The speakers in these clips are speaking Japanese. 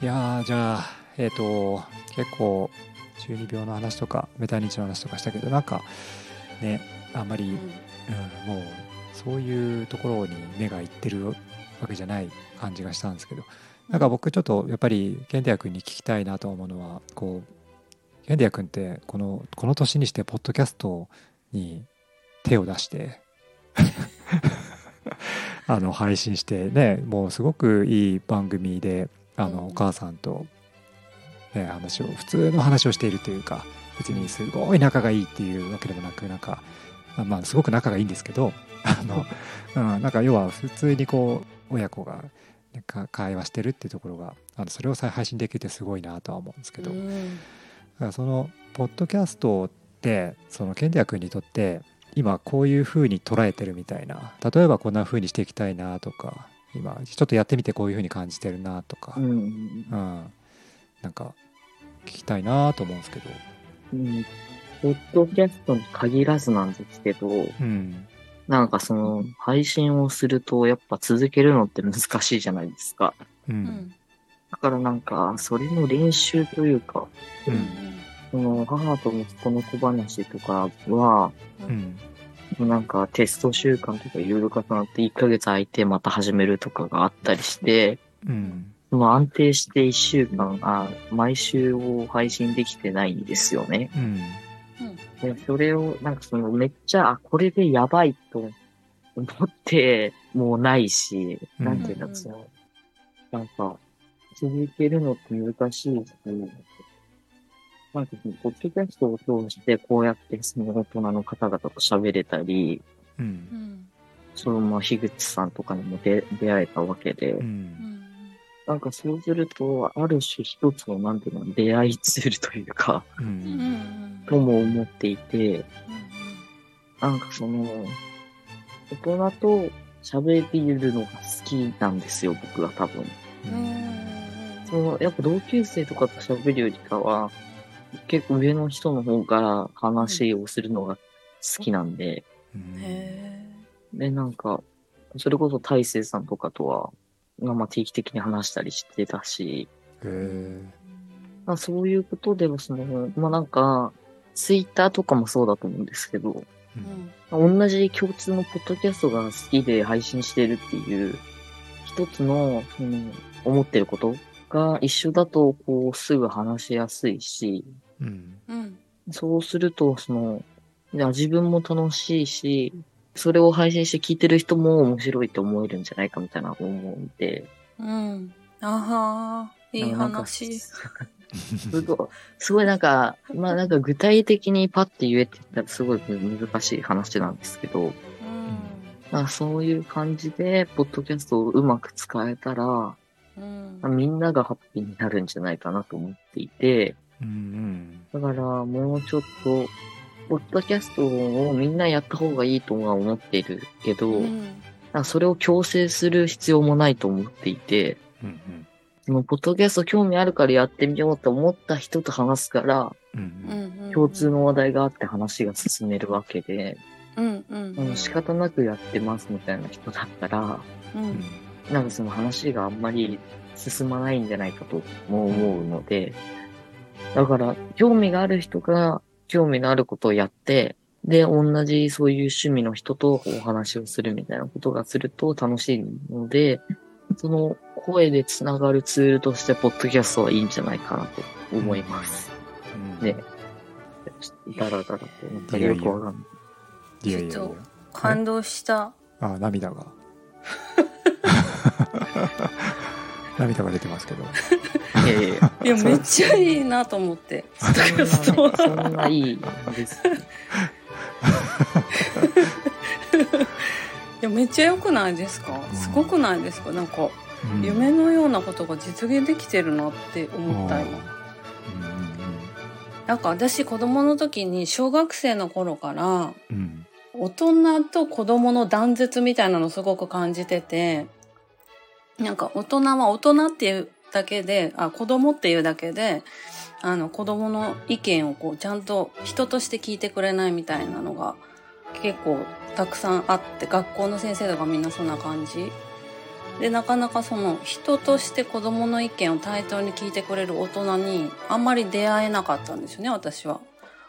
いやーじゃあえっ、と結構中二病の話とかメタ認知の話とかしたけどなんかねあんまり、うん、もうそういうところに目がいってるわけじゃない感じがしたんですけどなんか僕ちょっとやっぱりケンティア君に聞きたいなと思うのはこうケンティア君ってこのこの年にしてポッドキャストに手を出して あの配信してねもうすごくいい番組であのお母さんと、ね、話を普通の話をしているというか別にすごい仲がいいっていうわけでもなくなんかまあすごく仲がいいんですけどあの、うん、なんか要は普通にこう親子が会話してるっていうところがあのそれを再配信できてすごいなとは思うんですけど、だからそのポッドキャストってそのケンディア君にとって今こういうふうに捉えてるみたいな例えばこんなふうにしていきたいなとか今ちょっとやってみてこういうふうに感じてるなとか、うん、うん、なんか聞きたいなと思うんですけど。うん、ポッドキャストに限らずなんですけど、うん、なんかその配信をするとやっぱ続けるのって難しいじゃないですか。うん、だからなんかそれの練習というか、うん、その母と息子の小話とかは、うん、なんかテスト週間とかいろいろ重なって1ヶ月空いてまた始めるとかがあったりして、うん、安定して1週間、あ毎週を配信できてないんですよね。うん。で、それを、なんかそのめっちゃ、あ、これでやばいと思ってもうないし、なんていうんだ、その、なんか、続けるのって難しいし、なんかその、ポッドキャストを通してこうやってその大人の方々と喋れたり、うん、そのまあ、樋口さんとかにも出出会えたわけで、うん。なんかそうすると、ある種一つの、なんていうの、出会いツールというか、うん、とも思っていて、なんかその、大人と喋るのが好きなんですよ、僕は多分。その、やっぱ同級生とかと喋るよりかは、結構上の人の方から話をするのが好きなんで、で、なんか、それこそ大勢さんとかとは、がまあ定期的に話したりしてたし、まあ、そういうことでもその、まあなんか、ツイッターとかもそうだと思うんですけど、うん、同じ共通のポッドキャストが好きで配信してるっていう、一つの、その、思ってることが一緒だと、こう、すぐ話しやすいし、うん、そうすると、その、自分も楽しいし、それを配信して聞いてる人も面白いと思えるんじゃないかみたいな思うんで。うん。あはー、いい話。すごい、すごいなんか、まあなんか具体的にパッて言えって言ったらすごい難しい話なんですけど、うん、まあそういう感じで、ポッドキャストをうまく使えたら、うん、みんながハッピーになるんじゃないかなと思っていて、うんうん、だからもうちょっとポッドキャストをみんなやった方がいいとは思っているけど、うん、それを強制する必要もないと思っていて、うんうん、そのポッドキャスト興味あるからやってみようと思った人と話すから、うんうん、共通の話題があって話が進めるわけで、うんうん。うん、仕方なくやってますみたいな人だったら、うん、なんかその話があんまり進まないんじゃないかとも思うので、だから興味がある人が興味のあることをやって、で、同じそういう趣味の人とお話をするみたいなことがすると楽しいので、その声でつながるツールとして、ポッドキャストはいいんじゃないかなと思います。うん、ね。ダラダラって思ったらよくわかんない。いやいやいや。感動した。あ、涙が。涙が出てますけど。いやいやいや、めっちゃいいなと思って。そんないいです。いや、めっちゃ良くないですか？すごくないですか？なんか、うん、夢のようなことが実現できてるなって思った今。なんか私子供の時に小学生の頃から、大人と子供の断絶みたいなのすごく感じてて、なんか大人は大人っていうだけで、あ、子供っていうだけで、あの、子供の意見をこう、ちゃんと人として聞いてくれないみたいなのが結構たくさんあって、学校の先生とかみんなそんな感じ。でなかなかその人として子供の意見を対等に聞いてくれる大人にあんまり出会えなかったんですよね私は。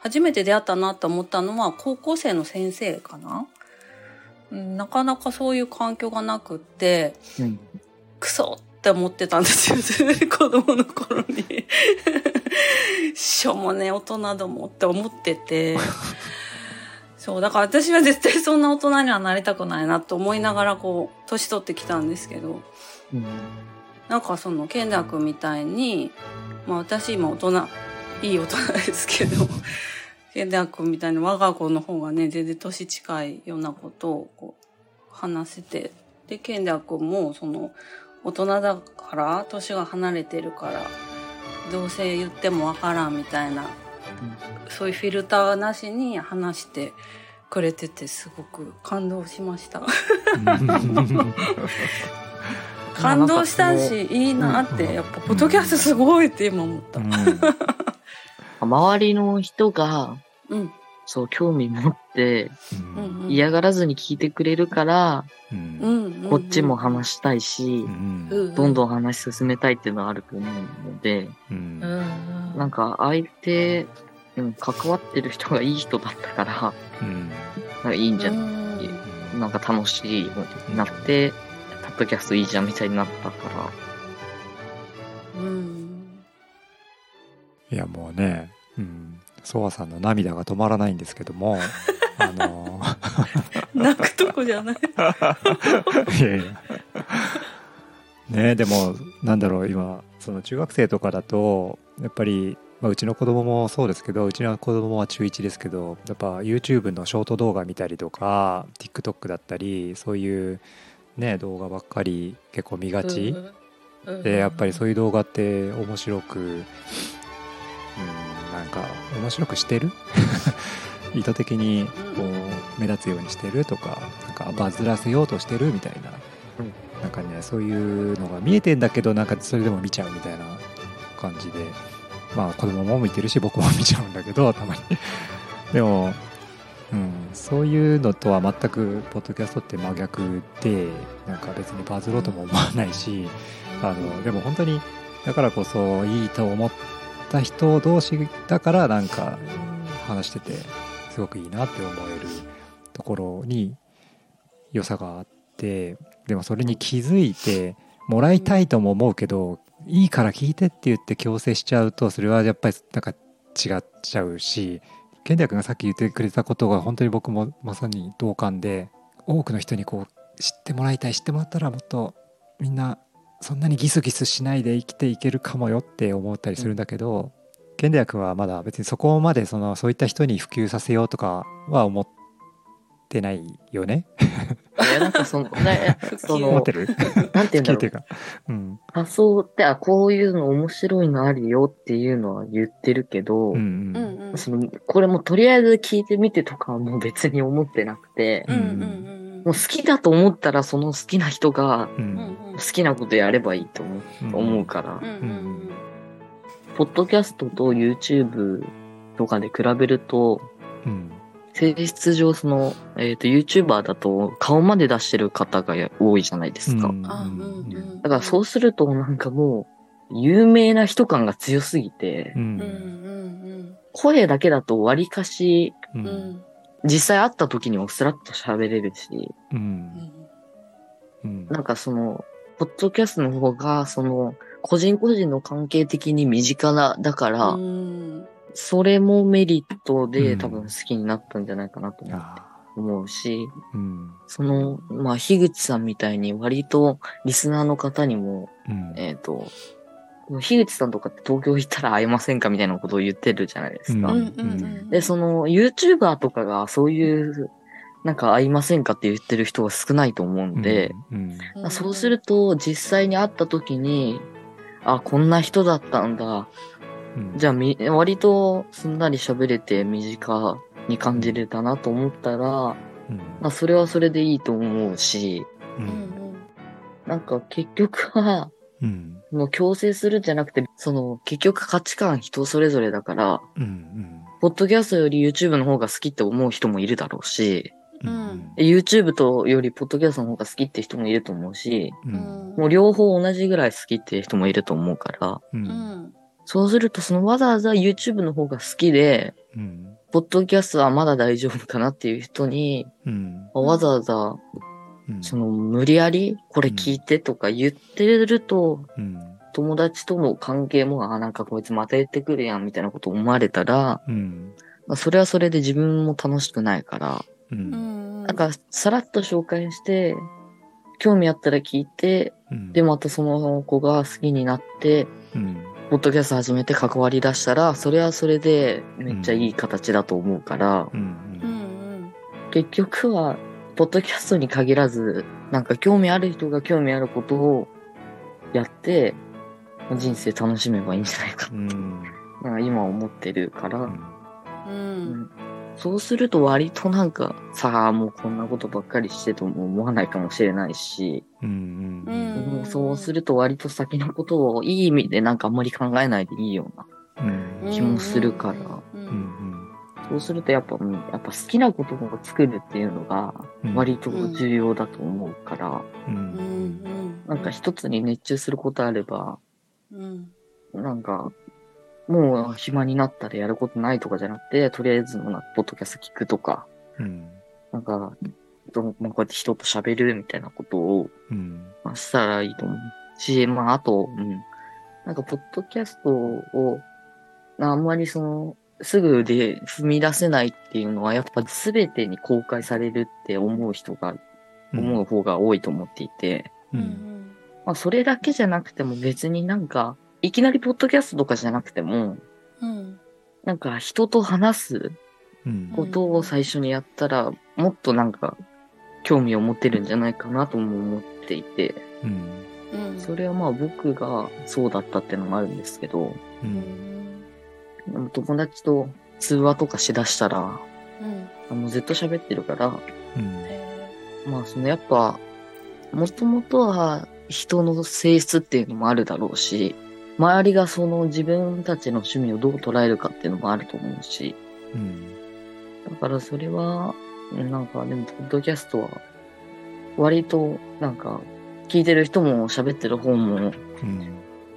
初めて出会ったなと思ったのは高校生の先生かな、なかなかそういう環境がなくって、クソって思ってたんですよ 子供の頃に。しょうもね大人どもって思ってて。そうだから私は絶対そんな大人にはなりたくないなと思いながらこう年取ってきたんですけど、うん、なんかその健太君みたいにまあ私今大人いい大人ですけど 健太君みたいに我が子の方がね全然年近いようなことをこう話せて。で健太君もその大人だから年が離れてるからどうせ言ってもわからんみたいなそういうフィルターなしに話してくれててすごく感動しました。感動したしいいなって、やっぱポッドキャストすごいって今思った、周りの人が、うん、そう興味持って、嫌がらずに聞いてくれるから、うん、こっちも話したいし、うん、どんどん話進めたいっていうのはあると思うので、うん、なんか相手、うん、関わってる人がいい人だったから、うん、なんかいいんじゃん、なんか楽しいなって、タッドキャストいいじゃんみたいになったから。うん。いやもうね、うん、ソワさんの涙が止まらないんですけども あの泣くとこじゃない。いやいや。ねでもなんだろう今その中学生とかだとやっぱり、まあ、うちの子供もそうですけどうちの子供は中1ですけどやっぱ YouTube のショート動画見たりとか TikTok だったりそういうね動画ばっかり結構見がち、でやっぱりそういう動画って面白く、うん、か面白くしてる？意図的にこう目立つようにしてるとかなんかバズらせようとしてるみたいな、なんかねそういうのが見えてんだけどなんかそれでも見ちゃうみたいな感じでまあ子供も見てるし僕も見ちゃうんだけどたまに。でも、うん、そういうのとは全くポッドキャストって真逆でなんか別にバズろうとも思わないしあのでも本当にだからこそいいと思ってた人同士だからなんか話しててすごくいいなって思えるところに良さがあってでもそれに気づいてもらいたいとも思うけどいいから聞いてって言って強制しちゃうとそれはやっぱりなんか違っちゃうし健太君がさっき言ってくれたことが本当に僕もまさに同感で多くの人にこう知ってもらいたい知ってもらったらもっとみんなそんなにギスギスしないで生きていけるかもよって思ったりするんだけど、ケンデア君はまだ別にそこまでそのそういった人に普及させようとかは思ってないよね？いやなんかその、ね、その、思ってる？なんて言うんだろう。うん、発想って、あ、こういうの面白いのあるよっていうのは言ってるけど、うんうん、そのこれもとりあえず聞いてみてとかはもう別に思ってなくて、うんうんうんもう好きだと思ったらその好きな人が好きなことやればいいと思う,、思うから、ポッドキャストと YouTube とかで比べると、性質上その、えっ、ー、と YouTuber だと顔まで出してる方が多いじゃないですか。だからそうするとなんかもう有名な人感が強すぎて、声だけだと割かし、うん実際会った時にもスラッと喋れるし、うん、うん、なんかその、ポッドキャストの方が、その、個人個人の関係的に身近な、だから、うん、それもメリットで多分好きになったんじゃないかなと思って。思うし、うん、その、まあ、樋口さんみたいに割とリスナーの方にも、うん、えっ、ー、と、樋口さんとかって東京行ったら会えませんかみたいなことを言ってるじゃないですか。で、その YouTuber とかがそういうなんか会いませんかって言ってる人が少ないと思うんで、うんうん、そうすると実際に会った時に、あ、こんな人だったんだ。うん、じゃあみ、割とすんなり喋れて身近に感じれたなと思ったら、まあ、それはそれでいいと思うし、なんか結局は、うん、もう強制するんじゃなくて、その結局価値観人それぞれだから、うんうん、ポッドキャストより YouTube の方が好きって思う人もいるだろうし、うん、YouTube とよりポッドキャストの方が好きって人もいると思うし、うん、もう両方同じぐらい好きっていう人もいると思うから、うん、そうするとそのわざわざ YouTube の方が好きで、うん、ポッドキャストはまだ大丈夫かなっていう人に、うん、わざわざ、その無理やりこれ聞いてとか言ってると、友達との関係も、あ、なんかこいつまた言ってくるやんみたいなこと思われたら、まあ、それはそれで自分も楽しくないから、うん、なんかさらっと紹介して、興味あったら聞いて、うん、で、またその子が好きになって、うん、ポッドキャスト始めて関わり出したら、それはそれでめっちゃいい形だと思うから、結局は、ポッドキャストに限らず、なんか興味ある人が興味あることをやって、人生楽しめばいいんじゃないか。って、うん、なんか今思ってるから、うん、うん、そうすると割となんか、さあもうこんなことばっかりしてとも思わないかもしれないし、うんうん、そうすると割と先のことをいい意味でなん。かあん。まり考えないでいいような気もするから、そうするとやっぱ、やっぱ好きなことを作るっていうのが割と重要だと思うから、なんか一つに熱中することあれば、なんかもう暇になったらやることないとかじゃなくて、とりあえずのポッドキャスト聞くとか、うん、なんか、まあ、こうやって人と喋るみたいなことを、うん、まあ、したらいいと思うし、まあ、あと、うん、なんか、ポッドキャストを、あんまりその、すぐで踏み出せないっていうのは、やっぱ全てに公開されるって思う人が、思う方が多いと思っていて、うん、まあ、それだけじゃなくても別になんか、いきなりポッドキャストとかじゃなくても、うん、なんか人と話すことを最初にやったら、もっとなんか興味を持てるんじゃないかなとも思っていて、うん、それはまあ僕がそうだったっていうのもあるんですけど、うん、友達と通話とかしだしたら、うん、もうずっと喋ってるから、うん、まあそのやっぱ、もともとは人の性質っていうのもあるだろうし、周りがその自分たちの趣味をどう捉えるかっていうのもあると思うし、うん、だからそれは、なんかでも、ポッドキャストは、割と、なんか、聞いてる人も喋ってる方も、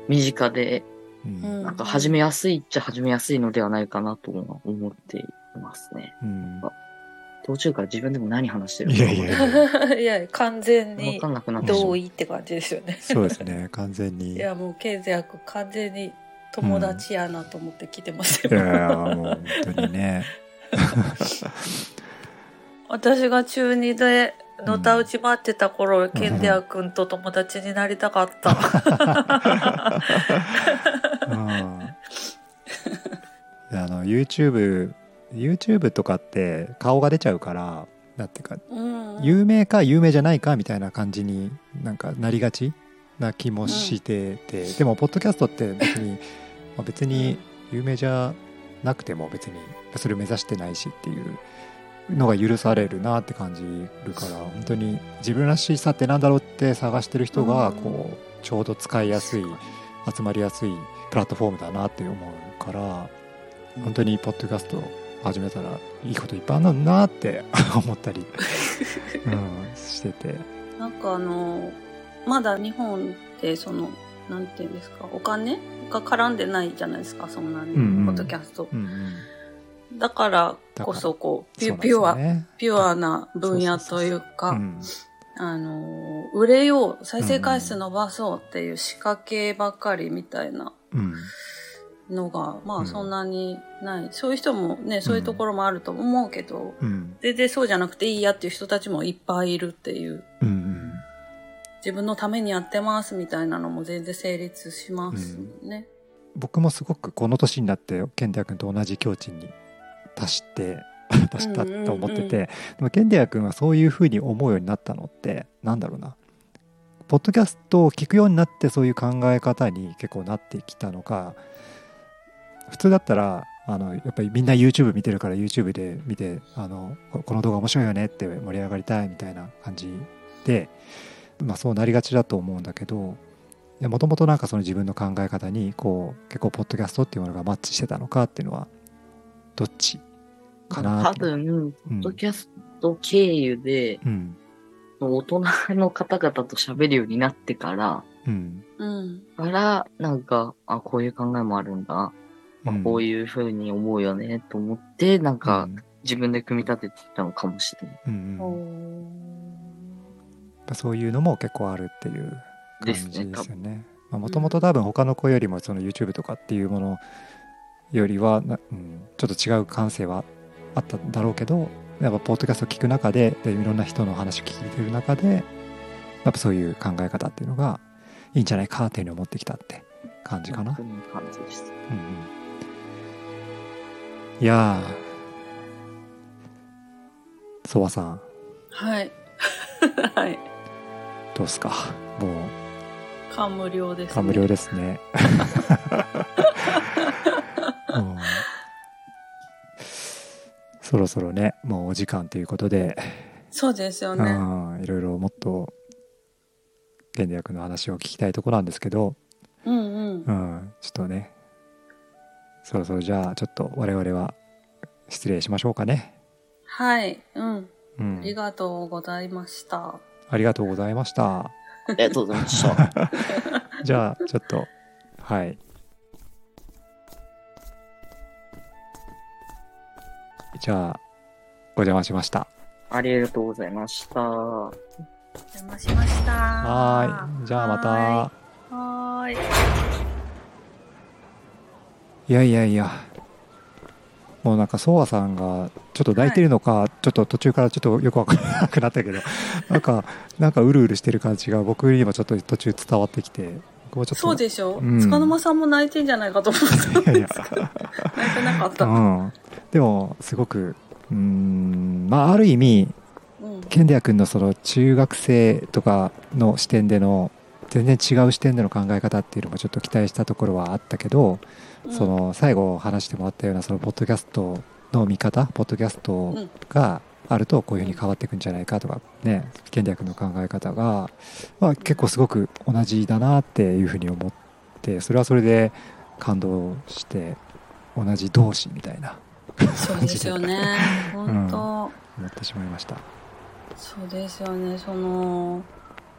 身近で、うん、なんか始めやすいっちゃ始めやすいのではないかなと思っていますね。うん。途中から自分でも何話してるのか。いやいやいや。完全に同意って感じですよね。そうですね。完全に。いやもうケンゼア君完全に友達やなと思って来てますよ、うん、いやもう本当にね。私が中2でのたうち回ってた頃、うん、ケンデア君と友達になりたかった。うん、あの YouTube YouTube とかって顔が出ちゃうからだってか、うん、有名か有名じゃないかみたいな感じになんかなりがちな気もしてて、うん、でもポッドキャストって別にまあ別に有名じゃなくても別にそれを目指してないしっていうのが許されるなって感じるから本当に自分らしさってなんだろうって探してる人がこうちょうど使いやすい集まりやすいプラットフォームだなって思うから本当にポッドキャスト始めたらいいこといっぱいあるなって 思ったり、うん、してて。なんかあのまだ日本ってそのなんていうんですかお金が絡んでないじゃないですかそんなに、うんうん、ポッドキャスト、うんうん、だからこそこうピュピュア、ね、ピュアな分野というかあの売れよう再生回数伸ばそうっていう仕掛けばかりみたいな、うん。のが、まあそんなにない。うん、そういう人もね、そういうところもあると思うけど、うん、全然そうじゃなくていいやっていう人たちもいっぱいいるっていう。うんうん、自分のためにやってますみたいなのも全然成立しますね。僕もすごくこの年になってケンデア君と同じ境地に達して達したと思ってて、でもケンデア君はそういうふうに思うようになったのってなんだろうな。ポッドキャストを聞くようになってそういう考え方に結構なってきたのか普通だったらあのやっぱりみんな YouTube 見てるから YouTube で見てあのこの動画面白いよねって盛り上がりたいみたいな感じで、まあ、そうなりがちだと思うんだけどもともとなんかその自分の考え方にこう結構ポッドキャストっていうものがマッチしてたのかっていうのはどっちかな多分、ポッドキャスト経由で、うん、大人の方々と喋るようになってから、うん、から、なんか、あ、こういう考えもあるんだ。まあ、こういうふうに思うよね、と思って、なんか、自分で組み立ててたのかもしれない。うんそういうのも結構あるっていう感じですよね。もともと多分他の子よりもその YouTube とかっていうものよりは、うん、ちょっと違う感性はあったんだろうけどやっぱポッドキャストを聞く中ででいろんな人の話を聞いてる中でやっぱそういう考え方っていうのがいいんじゃないかっていうのを持ってきたって感じかな。うんうん、いやー。ソワさん。はい。はい。どうすか？もう。感無量ですね。感無量ですね、そろそろねもうお時間ということで。そうですよね。い。ろいろもっと原理学の話を聞きたいところなんですけど、うんうん、うん、ちょっとね。そろそろじゃあちょっと我々は失礼しましょうかね。はい、うん、うん、ありがとうございました。ありがとうございました。ありがとうございました。じゃあちょっとはいじゃあ、お邪魔しました。ありがとうございました。お邪魔しました。はい。じゃあまた。はい。いやいやいや。もうなんか、ソワさんがちょっと抱いてるのか、はい、ちょっと途中からちょっとよくわからなくなったけど、なんか、なんかうるうるしてる感じが僕にもちょっと途中伝わってきて、そうでしょ、うん、塚沼さんも泣いてんじゃないかと思ったんですか泣いてなかった、うん、でもすごくうんまあある意味、うん、ケンデア君のその中学生とかの視点での全然違う視点での考え方っていうのもちょっと期待したところはあったけど、うん、その最後話してもらったようなそのポッドキャストの見方ポッドキャストがあるとこういうふうに変わっていくんじゃないかとかねケンデア君の考え方が、まあ、結構すごく同じだなっていうふうに思ってそれはそれで感動して同じ同士みたいなそうですよね。本当、うん、思ってしまいました。そうですよね。その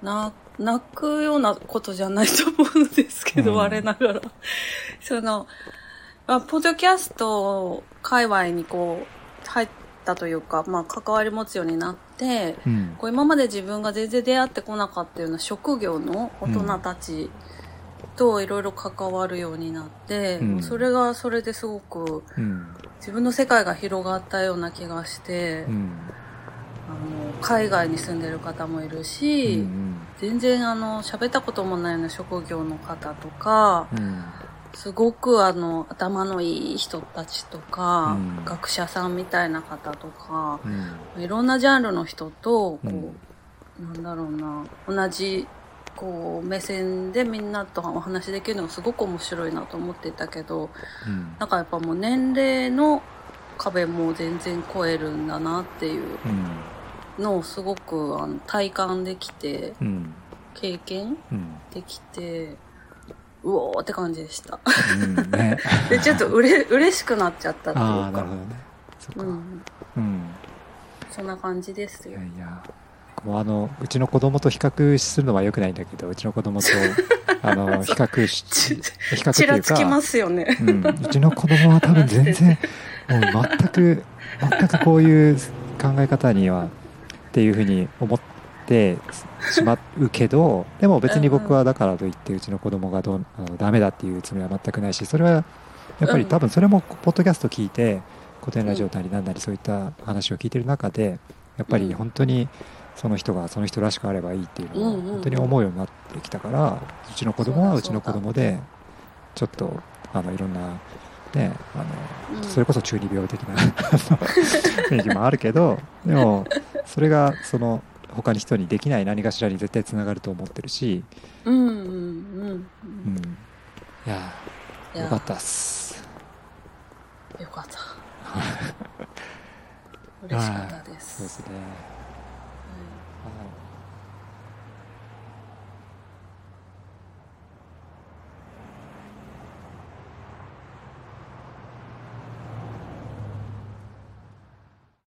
な泣くようなことじゃないと思うんですけど、うん、我ながら。その、まあ、ポッドキャスト界隈にこう入ったというか、まあ、関わり持つようになって、うん、こう今まで自分が全然出会ってこなかったような職業の大人たちといろいろ関わるようになって、うん、それがそれですごく、自分の世界が広がったような気がして、うん、あの海外に住んでる方もいるし、うんうん、全然あの喋ったこともないような職業の方とか、うん、すごくあの頭のいい人たちとか、うん、学者さんみたいな方とか、いろんなジャンルの人とこう、なんだろうな同じこう目線でみんなとお話できるのがすごく面白いなと思っていたけど、うん、なんかやっぱもう年齢の壁も全然超えるんだなっていうのをすごくあの体感できて、うん、経験できて、うおーって感じでした。うんね、でちょっとうれ嬉しくなっちゃったっていうか。あなるほどね。そっか。うん。うん、そんな感じですよ。いやいやもうあのうちの子供と比較するのはよくないんだけどうちの子供と あの比較し比較っていうかきますよね、うん、うちの子供は多分全然もう全く全くこういう考え方にはっていうふうに思ってしまうけどでも別に僕はだからといってうちの子供がどうあのダメだっていうつもりは全くないしそれはやっぱり多分それもポッドキャスト聞いて古典ラジオなりなんなりそういった話を聞いてる中でやっぱり本当に、その人がその人らしくあればいいっていうのを本当に思うようになってきたから、うちの子供はうちの子供でちょっとあのいろんなねあの、それこそ中二病的な 雰囲気もあるけどでもそれがその他に人にできない何かしらに絶対つながると思ってるしうんうんうん、うん、いやよかったっす。よかった。嬉しかったです。そうですね